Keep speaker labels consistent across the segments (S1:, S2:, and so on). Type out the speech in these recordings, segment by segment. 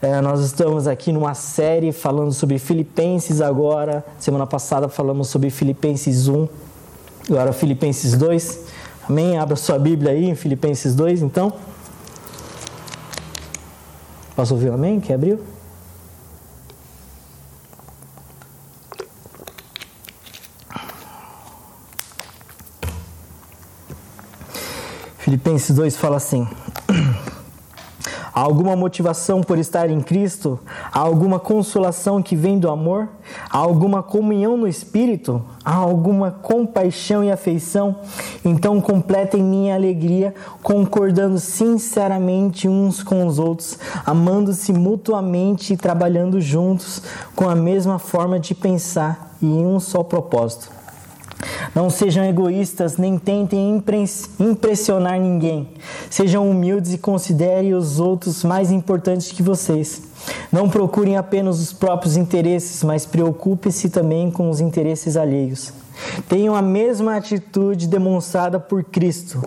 S1: É, nós estamos aqui numa série falando sobre Filipenses agora. Semana passada falamos sobre Filipenses 1, agora Filipenses 2. Amém? Abra sua Bíblia aí em Filipenses 2, então. Posso ouvir um amém? Que abriu? Filipenses 2 fala assim: Há alguma motivação por estar em Cristo? Há alguma consolação que vem do amor? Há alguma comunhão no Espírito? Há alguma compaixão e afeição? Então completem minha alegria, concordando sinceramente uns com os outros, amando-se mutuamente e trabalhando juntos com a mesma forma de pensar e em um só propósito. Não sejam egoístas, nem tentem impressionar ninguém. Sejam humildes e considerem os outros mais importantes que vocês. Não procurem apenas os próprios interesses, mas preocupem-se também com os interesses alheios. Tenham a mesma atitude demonstrada por Cristo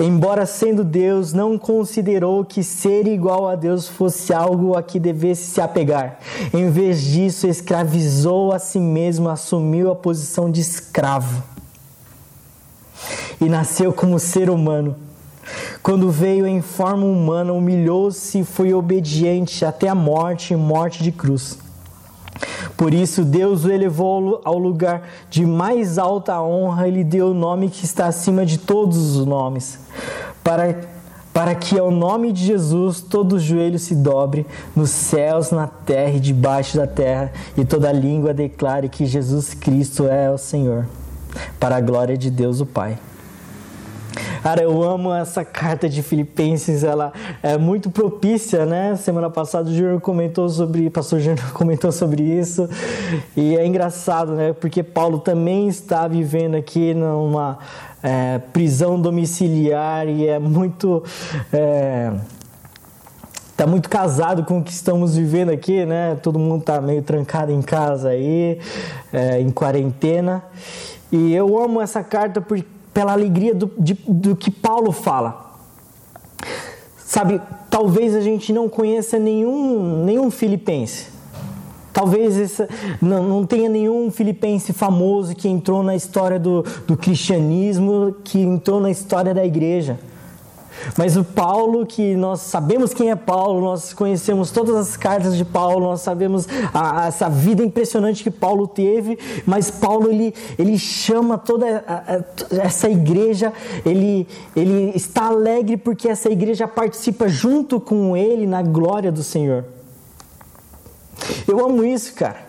S1: Embora sendo Deus, não considerou que ser igual a Deus fosse algo a que devesse se apegar. Em vez disso, escravizou a si mesmo, assumiu a posição de escravo. E nasceu como ser humano. Quando veio em forma humana, humilhou-se e foi obediente até a morte e morte de cruz. Por isso, Deus o elevou ao lugar de mais alta honra e lhe deu o nome que está acima de todos os nomes, para, para que ao nome de Jesus todo o joelho se dobre nos céus, na terra e debaixo da terra, e toda língua declare que Jesus Cristo é o Senhor, para a glória de Deus o Pai. Cara, eu amo essa carta de Filipenses, ela é muito propícia, né? Semana passada o Júnior comentou sobre, pastor Júnior comentou sobre isso, e é engraçado, né? Porque Paulo também está vivendo aqui numa é, prisão domiciliar e é muito. É, tá muito casado com o que estamos vivendo aqui, né? Todo mundo tá meio trancado em casa aí, é, em quarentena. E eu amo essa carta porque pela alegria do, de, do que Paulo fala. Sabe, talvez a gente não conheça nenhum, nenhum filipense. Talvez essa, não, não tenha nenhum filipense famoso que entrou na história do, do cristianismo, que entrou na história da igreja. Mas o Paulo, que nós sabemos quem é Paulo, nós conhecemos todas as cartas de Paulo, nós sabemos a, a, essa vida impressionante que Paulo teve, mas Paulo ele, ele chama toda a, essa igreja, ele, ele está alegre porque essa igreja participa junto com ele na glória do Senhor. Eu amo isso, cara.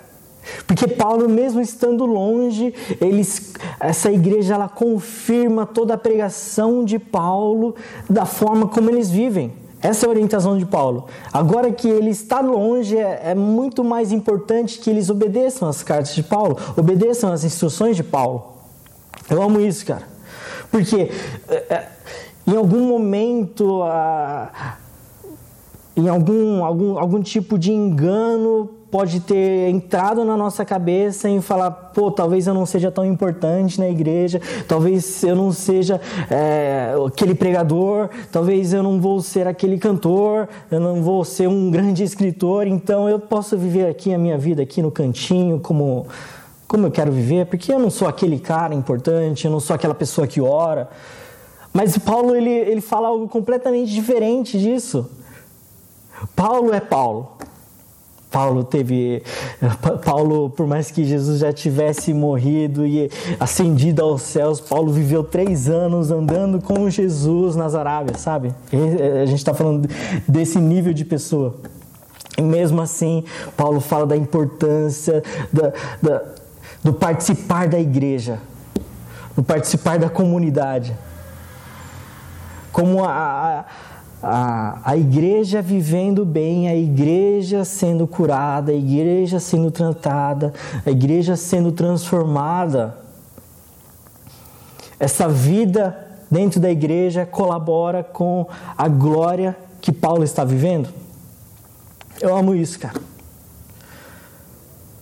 S1: Porque Paulo, mesmo estando longe, eles, essa igreja ela confirma toda a pregação de Paulo da forma como eles vivem. Essa é a orientação de Paulo. Agora que ele está longe, é, é muito mais importante que eles obedeçam as cartas de Paulo, obedeçam as instruções de Paulo. Eu amo isso, cara. Porque é, é em algum momento, em algum, algum, algum tipo de engano, pode ter entrado na nossa cabeça em falar, pô, talvez eu não seja tão importante na igreja, talvez eu não seja é, aquele pregador, talvez eu não vou ser aquele cantor, eu não vou ser um grande escritor, então eu posso viver aqui a minha vida aqui no cantinho como como eu quero viver, porque eu não sou aquele cara importante, eu não sou aquela pessoa que ora. Mas Paulo ele, ele fala algo completamente diferente disso. Paulo é Paulo. Paulo teve. Paulo, por mais que Jesus já tivesse morrido e ascendido aos céus, Paulo viveu três anos andando com Jesus nas Arábias, sabe? A gente está falando desse nível de pessoa. E mesmo assim, Paulo fala da importância da, da, do participar da igreja, do participar da comunidade. Como a, a a, a igreja vivendo bem, a igreja sendo curada, a igreja sendo tratada, a igreja sendo transformada. Essa vida dentro da igreja colabora com a glória que Paulo está vivendo. Eu amo isso, cara.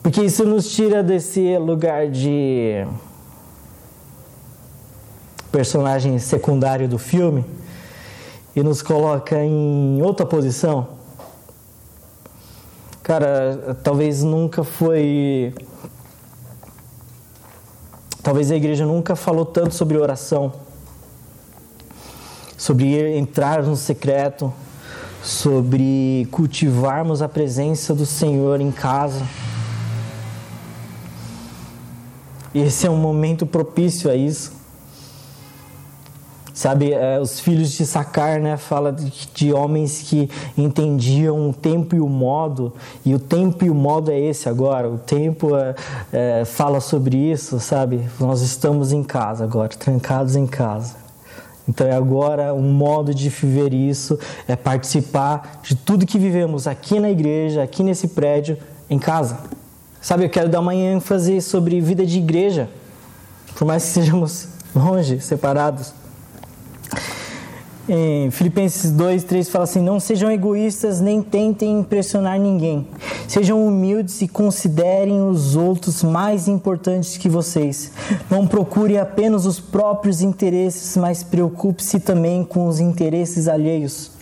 S1: Porque isso nos tira desse lugar de personagem secundário do filme e nos coloca em outra posição. Cara, talvez nunca foi. Talvez a igreja nunca falou tanto sobre oração, sobre entrar no secreto, sobre cultivarmos a presença do Senhor em casa. Esse é um momento propício a isso. Sabe, é, os filhos de Sacar, né, fala de, de, homens que entendiam o tempo e o modo, e o tempo e o modo é esse agora. O tempo é, é, fala sobre isso, sabe? Nós estamos em casa agora, trancados em casa. Então é agora um modo de viver isso, é participar de tudo que vivemos aqui na igreja, aqui nesse prédio, em casa. Sabe, eu quero dar uma ênfase sobre vida de igreja, por mais que sejamos longe, separados. Em Filipenses 2, 3 fala assim: Não sejam egoístas nem tentem impressionar ninguém. Sejam humildes e considerem os outros mais importantes que vocês. Não procure apenas os próprios interesses, mas preocupe-se também com os interesses alheios.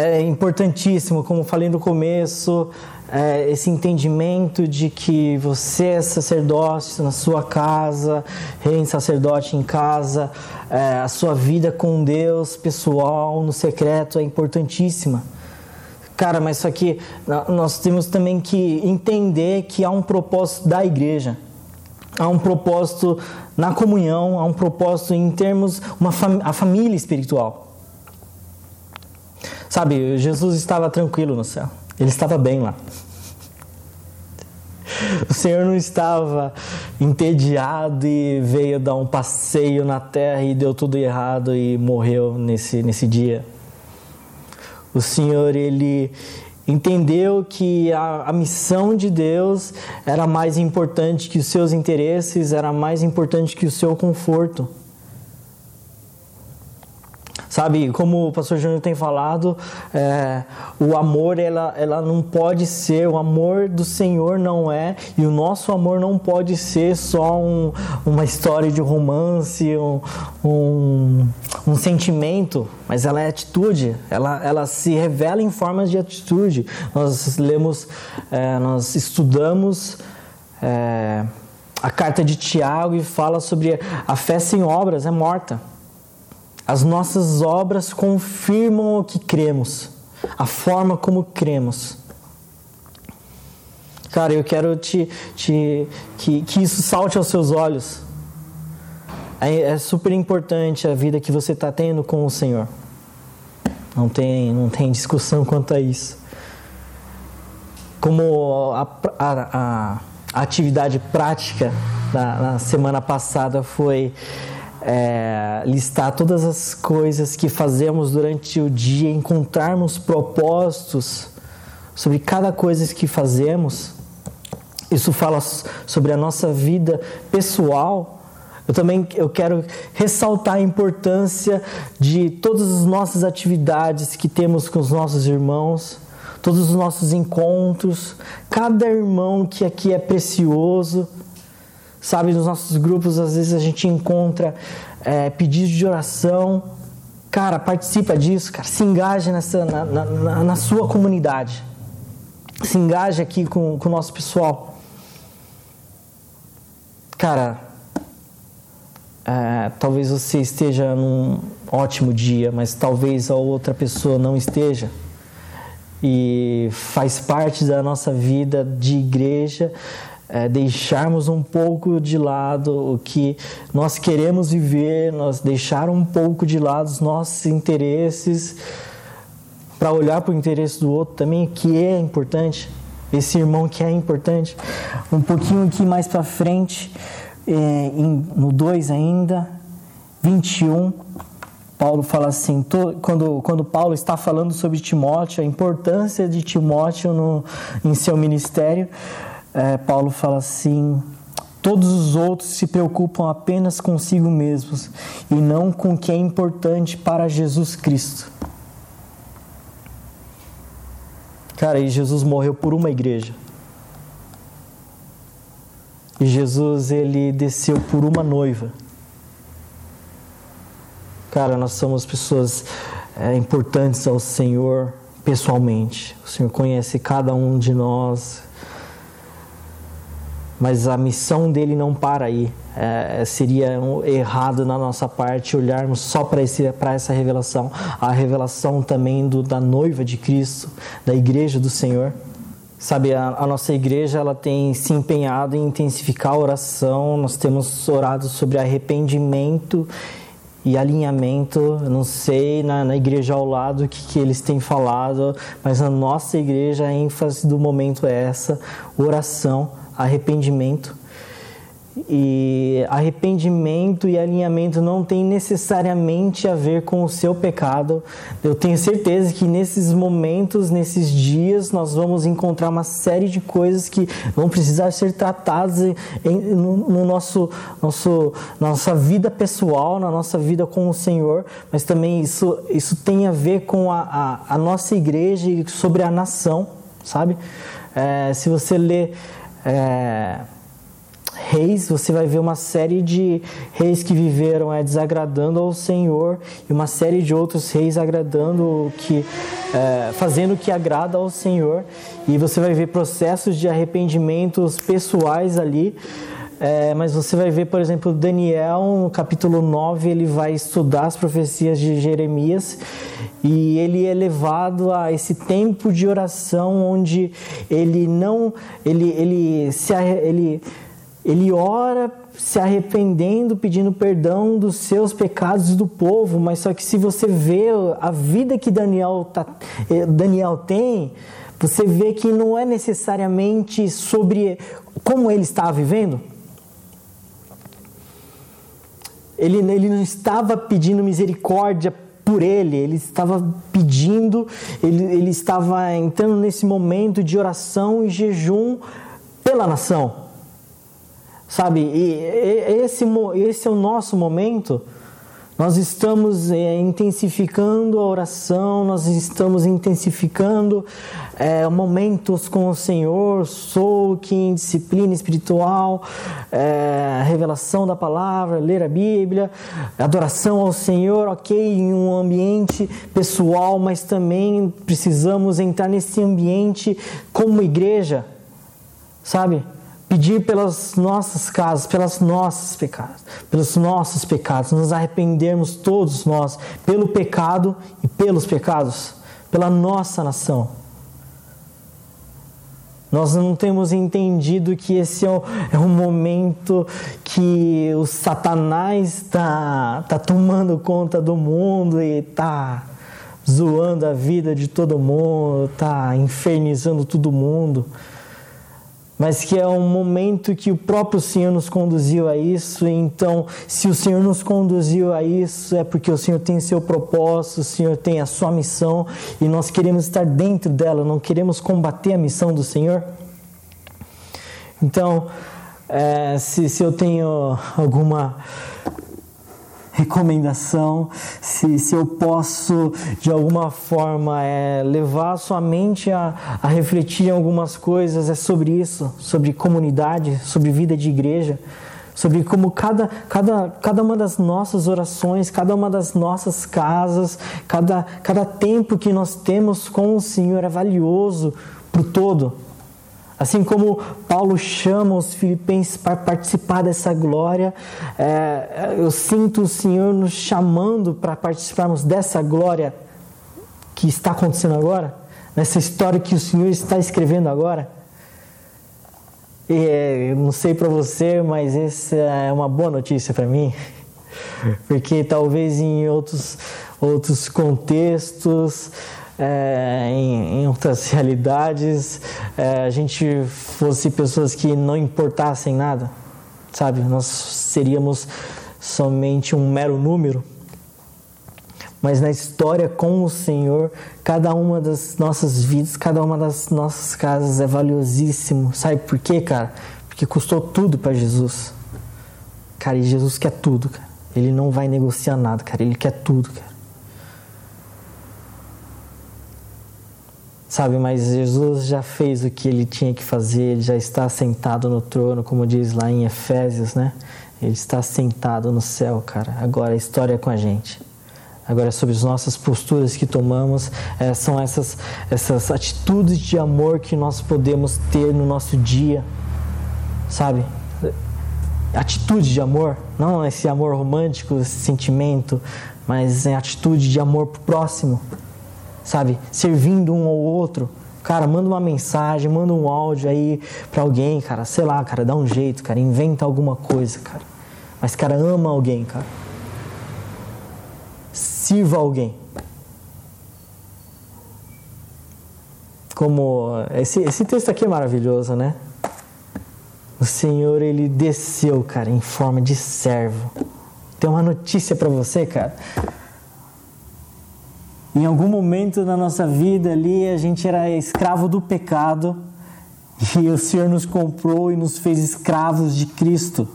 S1: É importantíssimo, como falei no começo, é, esse entendimento de que você é sacerdote na sua casa, rei sacerdote em casa, é, a sua vida com Deus pessoal, no secreto, é importantíssima. Cara, mas só que nós temos também que entender que há um propósito da igreja. Há um propósito na comunhão, há um propósito em termos uma fam a família espiritual. Sabe, Jesus estava tranquilo no céu. Ele estava bem lá. O Senhor não estava entediado e veio dar um passeio na terra e deu tudo errado e morreu nesse, nesse dia. O Senhor, ele entendeu que a, a missão de Deus era mais importante que os seus interesses, era mais importante que o seu conforto. Sabe, como o pastor Júnior tem falado, é, o amor ela, ela não pode ser, o amor do Senhor não é, e o nosso amor não pode ser só um, uma história de romance, um, um, um, sentimento, mas ela é atitude, ela, ela se revela em formas de atitude. Nós lemos, é, nós estudamos. É, a carta de Tiago e fala sobre a fé sem obras é morta. As nossas obras confirmam o que cremos, a forma como cremos. Cara, eu quero te, te que, que isso salte aos seus olhos. É, é super importante a vida que você está tendo com o Senhor. Não tem, não tem discussão quanto a isso. Como a, a, a atividade prática na, na semana passada foi é, listar todas as coisas que fazemos durante o dia, encontrarmos propósitos sobre cada coisa que fazemos. Isso fala sobre a nossa vida pessoal. Eu também eu quero ressaltar a importância de todas as nossas atividades que temos com os nossos irmãos, todos os nossos encontros, cada irmão que aqui é precioso Sabe, nos nossos grupos, às vezes a gente encontra é, pedidos de oração. Cara, participa disso, cara. Se engaje nessa, na, na, na sua comunidade. Se engaje aqui com, com o nosso pessoal. Cara, é, talvez você esteja num ótimo dia, mas talvez a outra pessoa não esteja. E faz parte da nossa vida de igreja é, deixarmos um pouco de lado o que nós queremos viver, nós deixar um pouco de lado os nossos interesses para olhar para o interesse do outro também, que é importante, esse irmão que é importante. Um pouquinho aqui mais para frente, é, em, no 2 ainda, 21, Paulo fala assim, to, quando, quando Paulo está falando sobre Timóteo, a importância de Timóteo no, em seu ministério, é, Paulo fala assim: todos os outros se preocupam apenas consigo mesmos e não com o que é importante para Jesus Cristo. Cara, e Jesus morreu por uma igreja. E Jesus, ele desceu por uma noiva. Cara, nós somos pessoas é, importantes ao Senhor, pessoalmente. O Senhor conhece cada um de nós. Mas a missão dele não para aí. É, seria um errado na nossa parte olharmos só para essa revelação. A revelação também do, da noiva de Cristo, da igreja do Senhor. Sabe, a, a, nossa igreja ela tem se empenhado em intensificar a oração, nós temos orado sobre arrependimento e alinhamento. Eu não sei na, na igreja ao lado o que, que eles têm falado, mas na nossa igreja a ênfase do momento é essa: oração, arrependimento e arrependimento e alinhamento não tem necessariamente a ver com o seu pecado. Eu tenho certeza que nesses momentos, nesses dias, nós vamos encontrar uma série de coisas que vão precisar ser tratadas em, no, no, nosso, nosso, nossa vida pessoal, na nossa vida com o Senhor, mas também isso, isso tem a ver com a, a, a nossa igreja e sobre a nação, sabe? É, se você ler. É, reis, você vai ver uma série de reis que viveram é, desagradando ao Senhor e uma série de outros reis agradando que, é, fazendo o que agrada ao Senhor. E você vai ver processos de arrependimentos pessoais ali. É, mas você vai ver, por exemplo, Daniel, no capítulo 9, ele vai estudar as profecias de Jeremias e ele é levado a esse tempo de oração onde ele não, ele, ele, se, ele ele ora se arrependendo, pedindo perdão dos seus pecados e do povo, mas só que se você vê a vida que Daniel, tá, eh, Daniel tem, você vê que não é necessariamente sobre como ele estava vivendo. Ele, ele não estava pedindo misericórdia por ele, ele estava pedindo, ele, ele estava entrando nesse momento de oração e jejum pela nação. Sabe, e esse, esse é o nosso momento. Nós estamos é, intensificando a oração, nós estamos intensificando é, momentos com o Senhor, em disciplina espiritual, é, revelação da palavra, ler a Bíblia, adoração ao Senhor, ok, em um ambiente pessoal, mas também precisamos entrar nesse ambiente como igreja, sabe? Pedir pelas nossas casas, pelas nossas pecados, pelos nossos pecados, nos arrependermos todos nós pelo pecado e pelos pecados, pela nossa nação. Nós não temos entendido que esse é um, é um momento que o Satanás está tá tomando conta do mundo e está zoando a vida de todo mundo, está infernizando todo mundo mas que é um momento que o próprio Senhor nos conduziu a isso. Então, se o Senhor nos conduziu a isso, é porque o Senhor tem seu propósito, o Senhor tem a sua missão e nós queremos estar dentro dela, não queremos combater a missão do Senhor. Então, é, se, se eu tenho alguma recomendação, se, se eu posso de alguma forma é, levar a sua mente a, a refletir em algumas coisas, é sobre isso, sobre comunidade, sobre vida de igreja, sobre como cada, cada, cada uma das nossas orações, cada uma das nossas casas, cada, cada tempo que nós temos com o Senhor é valioso para o todo Assim como Paulo chama os filipenses para participar dessa glória, é, eu sinto o Senhor nos chamando para participarmos dessa glória que está acontecendo agora, nessa história que o Senhor está escrevendo agora. E, é, não sei para você, mas essa é uma boa notícia para mim, porque talvez em outros, outros contextos é, em, em, outras realidades, é, a gente fosse pessoas que não importassem nada, sabe? Nós seríamos somente um mero número. Mas na história com o Senhor, cada uma das nossas vidas, cada uma das nossas casas é valiosíssimo. Sabe por quê, cara? Porque custou tudo para Jesus. Cara, e Jesus quer tudo, cara. Ele não vai negociar nada, cara. Ele quer tudo, cara. Sabe, mas Jesus já fez o que ele tinha que fazer, ele já está sentado no trono, como diz lá em Efésios, né? Ele está sentado no céu, cara. Agora a história é com a gente. Agora, sobre as nossas posturas que tomamos, é, são essas, essas atitudes de amor que nós podemos ter no nosso dia, sabe? Atitude de amor, não esse amor romântico, esse sentimento, mas é atitude de amor pro próximo, sabe? Servindo um ao outro. Cara, manda uma mensagem, manda um áudio aí para alguém, cara, sei lá, cara, dá um jeito, cara, inventa alguma coisa, cara. Mas, cara, ama alguém, cara sirva alguém. Como esse, esse texto aqui é maravilhoso, né? O Senhor ele desceu, cara, em forma de servo. Tem uma notícia para você, cara. Em algum momento da nossa vida ali, a gente era escravo do pecado e o Senhor nos comprou e nos fez escravos de Cristo.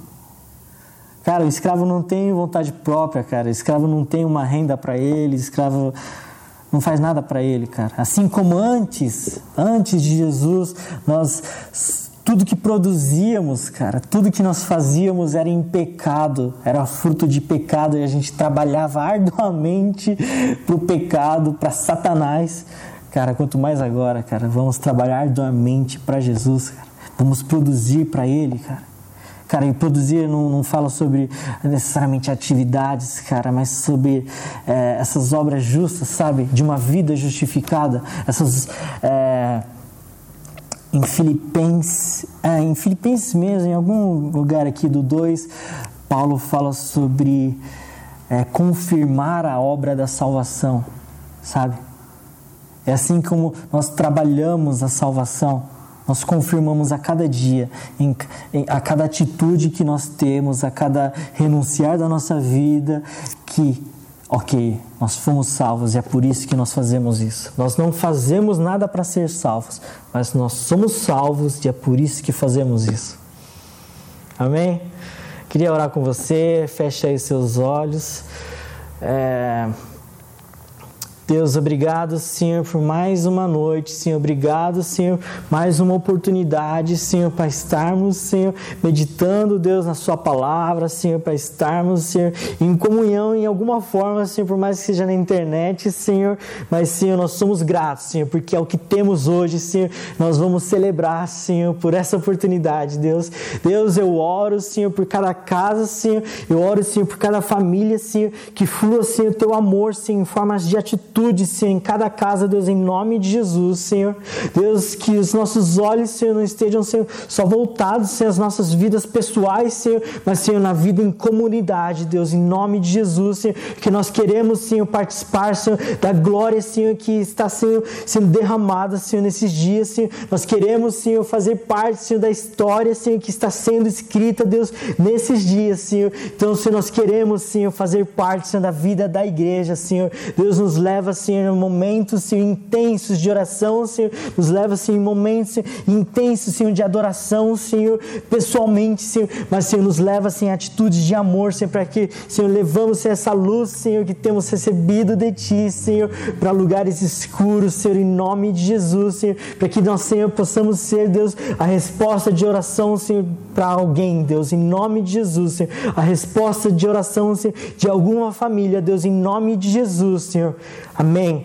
S1: Cara, o escravo não tem vontade própria, cara. O escravo não tem uma renda para ele, o escravo não faz nada para ele, cara. Assim como antes, antes de Jesus, nós tudo que produzíamos, cara, tudo que nós fazíamos era em pecado, era fruto de pecado e a gente trabalhava arduamente para o pecado, para Satanás. Cara, quanto mais agora, cara, vamos trabalhar arduamente para Jesus, cara. Vamos produzir para Ele, cara. Cara, e produzir não, não fala sobre necessariamente atividades, cara, mas sobre é, essas obras justas, sabe? De uma vida justificada. Essas. É, em Filipenses, é, em Filipenses mesmo, em algum lugar aqui do 2, Paulo fala sobre é, confirmar a obra da salvação, sabe? É assim como nós trabalhamos a salvação. Nós confirmamos a cada dia, em, em, a cada atitude que nós temos, a cada renunciar da nossa vida, que, ok, nós fomos salvos e é por isso que nós fazemos isso. Nós não fazemos nada para ser salvos, mas nós somos salvos e é por isso que fazemos isso. Amém? Queria orar com você, feche aí seus olhos. É... Deus, obrigado, Senhor, por mais uma noite, Senhor. Obrigado, Senhor, mais uma oportunidade, Senhor, para estarmos, Senhor, meditando, Deus, na Sua palavra, Senhor, para estarmos, Senhor, em comunhão em alguma forma, Senhor, por mais que seja na internet, Senhor. Mas, Senhor, nós somos gratos, Senhor, porque é o que temos hoje, Senhor. Nós vamos celebrar, Senhor, por essa oportunidade, Deus. Deus, eu oro, Senhor, por cada casa, Senhor. Eu oro, Senhor, por cada família, Senhor, que flua, Senhor, o Teu amor, Senhor, em formas de atitude atitude, Senhor, em cada casa, Deus, em nome de Jesus, Senhor. Deus, que os nossos olhos, Senhor, não estejam, Senhor, só voltados, Senhor, às nossas vidas pessoais, Senhor, mas, Senhor, na vida em comunidade, Deus, em nome de Jesus, Senhor, que nós queremos, Senhor, participar, Senhor, da glória, Senhor, que está, Senhor, sendo derramada, Senhor, nesses dias, Senhor. Nós queremos, Senhor, fazer parte, Senhor, da história, Senhor, que está sendo escrita, Deus, nesses dias, Senhor. Então, Senhor, nós queremos, Senhor, fazer parte, Senhor, da vida da igreja, Senhor. Deus nos leva leva, Senhor, momentos, Senhor, intensos de oração, Senhor, nos leva, Senhor, momentos intensos, Senhor, de adoração, Senhor, pessoalmente, Senhor, mas, Senhor, nos leva, Senhor, em atitudes de amor, Senhor, para que, Senhor, levamos Senhor, essa luz, Senhor, que temos recebido de Ti, Senhor, para lugares escuros, Senhor, em nome de Jesus, Senhor, para que nós, Senhor, possamos ser, Deus, a resposta de oração, Senhor, para alguém, Deus, em nome de Jesus, Senhor, a resposta de oração, Senhor, de alguma família, Deus, em nome de Jesus, Senhor. Amém.